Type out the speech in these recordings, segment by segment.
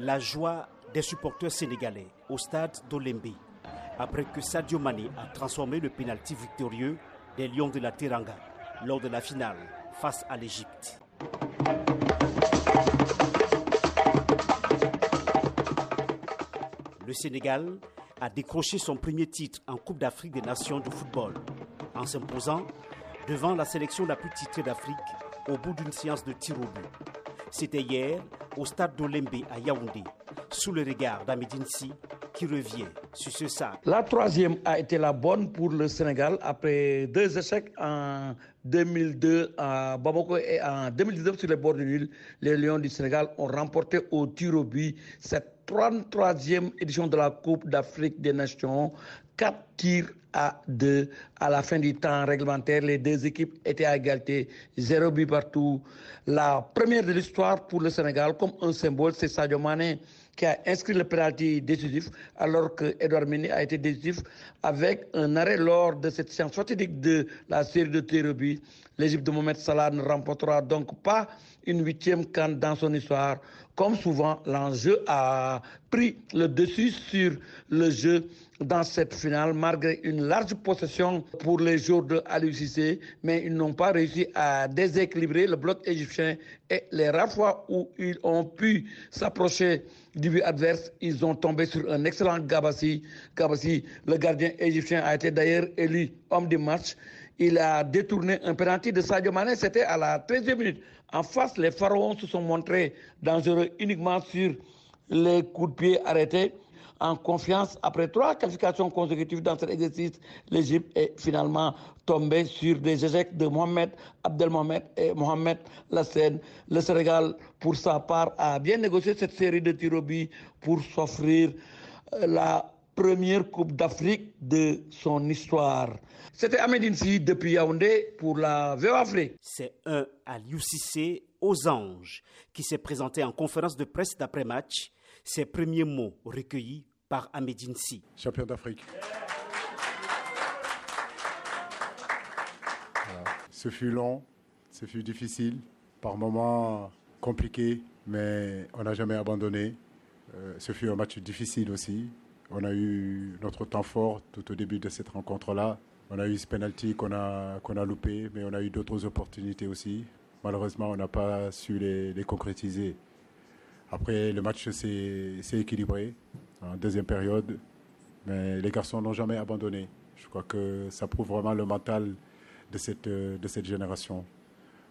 La joie des supporters sénégalais au stade d'Olembe après que Sadio Mane a transformé le pénalty victorieux des Lions de la Teranga lors de la finale face à l'Égypte. Le Sénégal a décroché son premier titre en Coupe d'Afrique des Nations de football en s'imposant devant la sélection la plus titrée d'Afrique au bout d'une séance de tir au but. C'était hier au stade d'Olembe à Yaoundé, sous le regard d'Amidinsi qui revient sur ce sac. La troisième a été la bonne pour le Sénégal après deux échecs en 2002 à Bamako et en 2019 sur les bords du Nil. Les Lions du Sénégal ont remporté au tir cette 33e édition de la Coupe d'Afrique des Nations. 4 tirs à 2 à la fin du temps réglementaire. Les deux équipes étaient à égalité, 0 but partout. La première de l'histoire pour le Sénégal, comme un symbole, c'est Sadio Mané qui a inscrit le penalty décisif alors que Edouard Mendy a été décisif avec un arrêt lors de cette séance fatidique de la série de but. L'Égypte de Mohamed Salah ne remportera donc pas une huitième canne dans son histoire. Comme souvent, l'enjeu a pris le dessus sur le jeu dans cette finale, malgré une large possession pour les joueurs de Aliou mais ils n'ont pas réussi à déséquilibrer le bloc égyptien et les rares fois où ils ont pu s'approcher du but adverse, ils ont tombé sur un excellent Gabassi. Gabassi, le gardien égyptien, a été d'ailleurs élu homme du match. Il a détourné un penalty de Sadio Mane, c'était à la 13e minute. En face, les pharaons se sont montrés dangereux uniquement sur les coups de pied arrêtés. En confiance, après trois qualifications consécutives dans cet exercice, l'Égypte est finalement tombée sur des échecs de Mohamed Abdelmohamed et Mohamed Lassen. Le Sénégal, pour sa part, a bien négocié cette série de tirs pour s'offrir euh, la première Coupe d'Afrique de son histoire. C'était Ahmed depuis Yaoundé pour la VOA Afrique. C'est un à l'UCC aux anges qui s'est présenté en conférence de presse d'après-match. Ses premiers mots recueillis par Ahmed Champion d'Afrique. Ce fut long, ce fut difficile, par moments compliqué, mais on n'a jamais abandonné. Euh, ce fut un match difficile aussi. On a eu notre temps fort tout au début de cette rencontre-là. On a eu ce penalty qu'on a, qu'on a loupé, mais on a eu d'autres opportunités aussi. Malheureusement, on n'a pas su les, concrétiser. Après, le match s'est équilibré en deuxième période, mais les garçons n'ont jamais abandonné. Je crois que ça prouve vraiment le mental de cette, de cette génération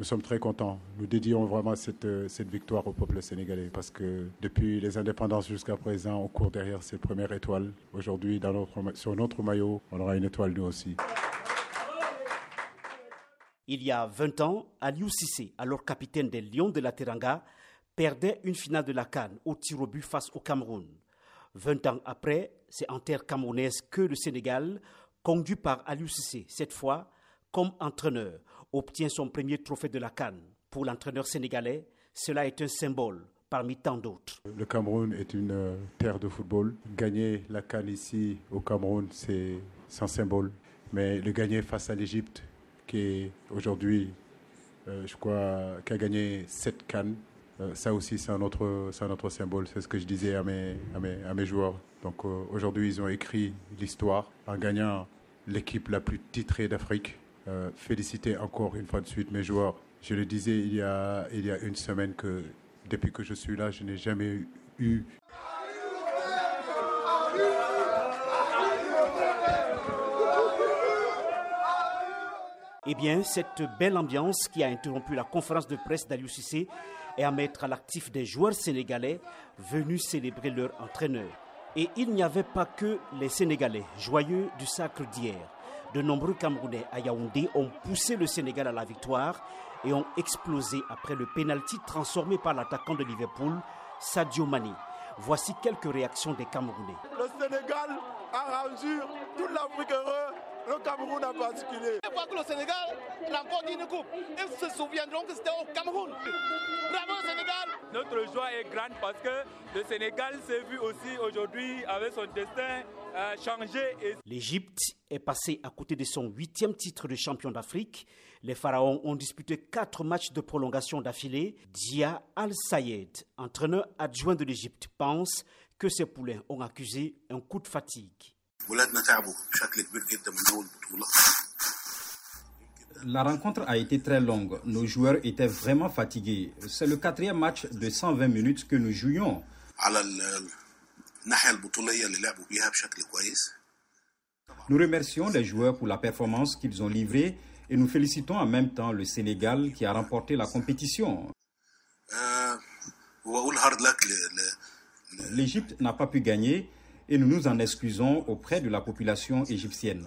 nous sommes très contents. Nous dédions vraiment cette, cette victoire au peuple sénégalais parce que depuis les indépendances jusqu'à présent, on court derrière cette première étoile. Aujourd'hui, sur notre maillot, on aura une étoile nous aussi. Il y a 20 ans, Aliou Sissé, alors capitaine des Lions de la Teranga, perdait une finale de la Cannes au tir au but face au Cameroun. 20 ans après, c'est en terre camerounaise que le Sénégal, conduit par Aliou Sissé, cette fois comme entraîneur, obtient son premier trophée de la Cannes. Pour l'entraîneur sénégalais, cela est un symbole parmi tant d'autres. Le Cameroun est une euh, terre de football. Gagner la Cannes ici au Cameroun, c'est un symbole. Mais le gagner face à l'Égypte, qui est aujourd'hui, euh, je crois, qui a gagné sept Cannes, ça aussi, c'est un, autre, un autre symbole. C'est ce que je disais à mes, à mes, à mes joueurs. Donc aujourd'hui, ils ont écrit l'histoire en gagnant l'équipe la plus titrée d'Afrique euh, féliciter encore une fois de suite mes joueurs. Je le disais il y a, il y a une semaine que depuis que je suis là, je n'ai jamais eu Eh bien, cette belle ambiance qui a interrompu la conférence de presse d'Aliou est à mettre à l'actif des joueurs sénégalais venus célébrer leur entraîneur. Et il n'y avait pas que les Sénégalais joyeux du sacre d'hier. De nombreux Camerounais à Yaoundé ont poussé le Sénégal à la victoire et ont explosé après le pénalty transformé par l'attaquant de Liverpool, Sadio Mane. Voici quelques réactions des Camerounais. Le Sénégal a rendu toute l'Afrique heureux le Cameroun en particulier. Une fois que le Sénégal remporte une coupe, ils se souviendront que c'était au Cameroun. Bravo Sénégal Notre joie est grande parce que le Sénégal s'est vu aussi aujourd'hui avec son destin euh, changer. L'Égypte est passée à côté de son huitième titre de champion d'Afrique. Les Pharaons ont disputé quatre matchs de prolongation d'affilée. Dia Al-Sayed, entraîneur adjoint de l'Égypte, pense que ses poulains ont accusé un coup de fatigue. La rencontre a été très longue. Nos joueurs étaient vraiment fatigués. C'est le quatrième match de 120 minutes que nous jouions. Nous remercions les joueurs pour la performance qu'ils ont livrée et nous félicitons en même temps le Sénégal qui a remporté la compétition. L'Égypte n'a pas pu gagner et nous nous en excusons auprès de la population égyptienne.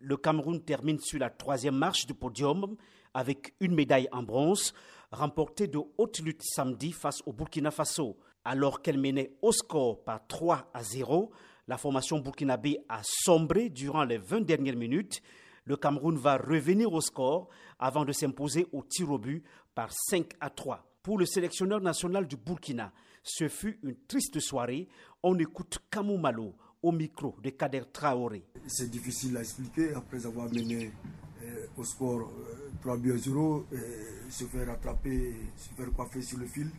Le Cameroun termine sur la troisième marche du podium avec une médaille en bronze remportée de haute lutte samedi face au Burkina Faso. Alors qu'elle menait au score par 3 à 0, la formation burkinabé a sombré durant les 20 dernières minutes. Le Cameroun va revenir au score avant de s'imposer au tir au but par 5 à 3. Pour le sélectionneur national du Burkina, ce fut une triste soirée. On écoute Kamou Malo au micro de Kader Traoré. C'est difficile à expliquer après avoir mené euh, au score 3 buts à 0, se faire attraper, se faire coiffer sur le fil.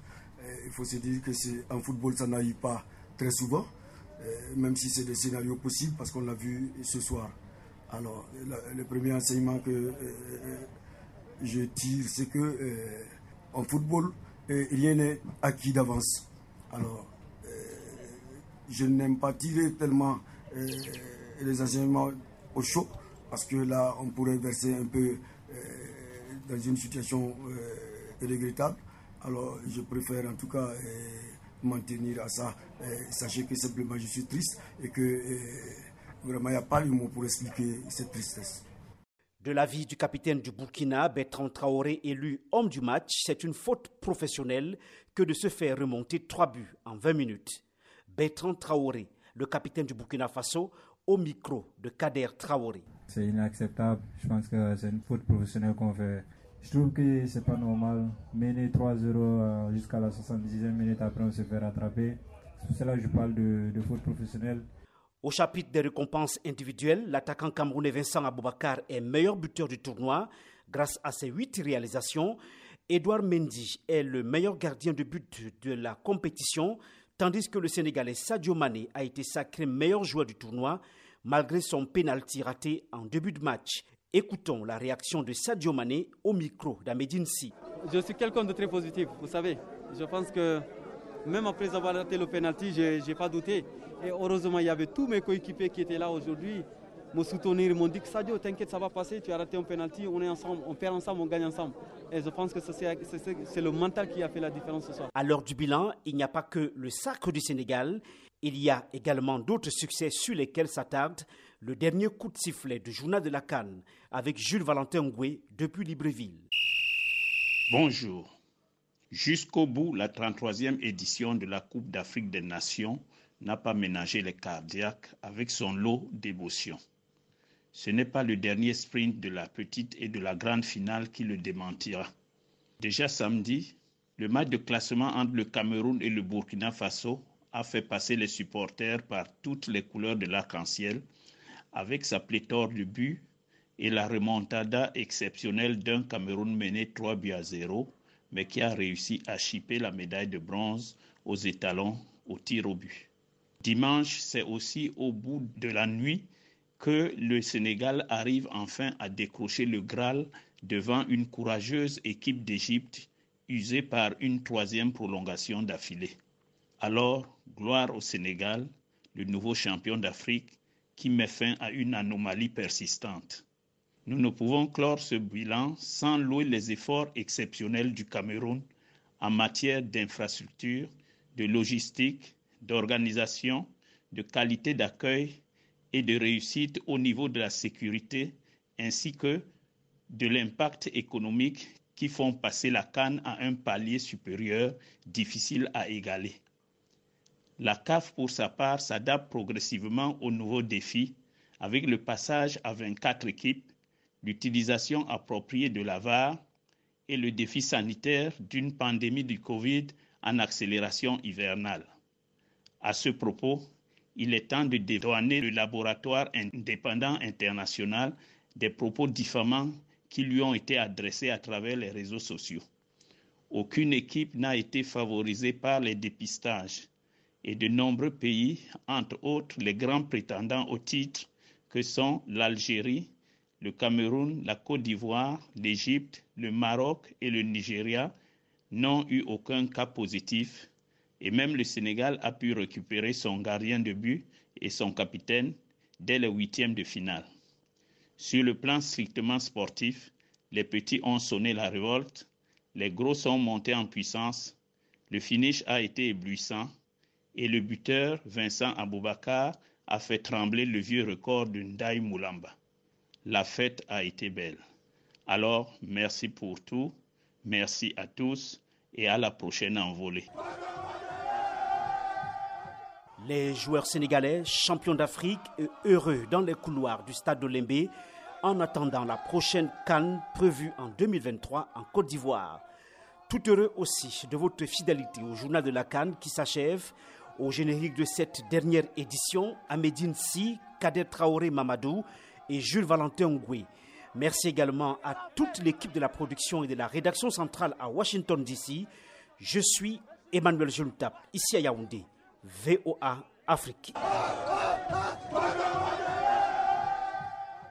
il faut se dire que en football, ça n'arrive pas très souvent, même si c'est des scénarios possibles, parce qu'on l'a vu ce soir. Alors, le premier enseignement que je tire, c'est que en football, rien n'est acquis d'avance. Alors, je n'aime pas tirer tellement les enseignements au chaud, parce que là, on pourrait verser un peu dans une situation regrettable. Alors, je préfère en tout cas m'en tenir à ça. sachez que simplement, je suis triste et que vraiment, il n'y a pas de mot pour expliquer cette tristesse. De l'avis du capitaine du Burkina, Bertrand Traoré, élu homme du match, c'est une faute professionnelle que de se faire remonter trois buts en 20 minutes. Bertrand Traoré, le capitaine du Burkina Faso, au micro de Kader Traoré. C'est inacceptable. Je pense que c'est une faute professionnelle qu'on fait. Je trouve que c'est pas normal. Mener 3-0 jusqu'à la 70e minute après on se fait rattraper. C'est pour cela que je parle de faute professionnelle. Au chapitre des récompenses individuelles, l'attaquant camerounais Vincent Aboubakar est meilleur buteur du tournoi grâce à ses huit réalisations. Edouard Mendy est le meilleur gardien de but de la compétition, tandis que le Sénégalais Sadio Mané a été sacré meilleur joueur du tournoi malgré son pénalty raté en début de match. Écoutons la réaction de Sadio Mané au micro d'Amedine Si. Je suis quelqu'un de très positif, vous savez. Je pense que même après avoir raté le pénalty, je n'ai pas douté. Et heureusement, il y avait tous mes coéquipiers qui étaient là aujourd'hui, me soutenir, m'ont dit que Sadio, t'inquiète, ça va passer, tu as raté un penalty, on est ensemble, on perd ensemble, on gagne ensemble. Et je pense que c'est le mental qui a fait la différence ce soir. À l'heure du bilan, il n'y a pas que le sacre du Sénégal, il y a également d'autres succès sur lesquels s'attarde le dernier coup de sifflet du journal de la Cannes avec Jules Valentin Ngoué depuis Libreville. Bonjour. Jusqu'au bout, la 33e édition de la Coupe d'Afrique des Nations n'a pas ménagé les cardiaques avec son lot d'émotions. Ce n'est pas le dernier sprint de la petite et de la grande finale qui le démentira. Déjà samedi, le match de classement entre le Cameroun et le Burkina Faso a fait passer les supporters par toutes les couleurs de l'arc-en-ciel avec sa pléthore de buts et la remontada exceptionnelle d'un Cameroun mené 3 buts à 0, mais qui a réussi à chipper la médaille de bronze aux étalons au tir au but. Dimanche, c'est aussi au bout de la nuit que le Sénégal arrive enfin à décrocher le Graal devant une courageuse équipe d'Égypte usée par une troisième prolongation d'affilée. Alors, gloire au Sénégal, le nouveau champion d'Afrique, qui met fin à une anomalie persistante. Nous ne pouvons clore ce bilan sans louer les efforts exceptionnels du Cameroun en matière d'infrastructure, de logistique, d'organisation, de qualité d'accueil et de réussite au niveau de la sécurité, ainsi que de l'impact économique qui font passer la Cannes à un palier supérieur difficile à égaler. La CAF, pour sa part, s'adapte progressivement aux nouveaux défis avec le passage à 24 équipes, l'utilisation appropriée de la VAR et le défi sanitaire d'une pandémie du Covid en accélération hivernale. À ce propos, il est temps de dédouaner le laboratoire indépendant international des propos diffamants qui lui ont été adressés à travers les réseaux sociaux. Aucune équipe n'a été favorisée par les dépistages et de nombreux pays, entre autres les grands prétendants au titre que sont l'Algérie, le Cameroun, la Côte d'Ivoire, l'Égypte, le Maroc et le Nigeria, n'ont eu aucun cas positif et même le Sénégal a pu récupérer son gardien de but et son capitaine dès le huitième de finale. Sur le plan strictement sportif, les petits ont sonné la révolte, les gros sont montés en puissance, le finish a été éblouissant et le buteur Vincent Aboubakar a fait trembler le vieux record de Ndaï Moulamba. La fête a été belle. Alors, merci pour tout, merci à tous et à la prochaine envolée. Les joueurs sénégalais, champions d'Afrique, heureux dans les couloirs du stade Olembe en attendant la prochaine Cannes prévue en 2023 en Côte d'Ivoire. Tout heureux aussi de votre fidélité au journal de la Cannes qui s'achève au générique de cette dernière édition, Amédine Si, Kader Traoré Mamadou et Jules Valentin Ngoué. Merci également à toute l'équipe de la production et de la rédaction centrale à Washington DC. Je suis Emmanuel Juntap, ici à Yaoundé. VOA Afrique.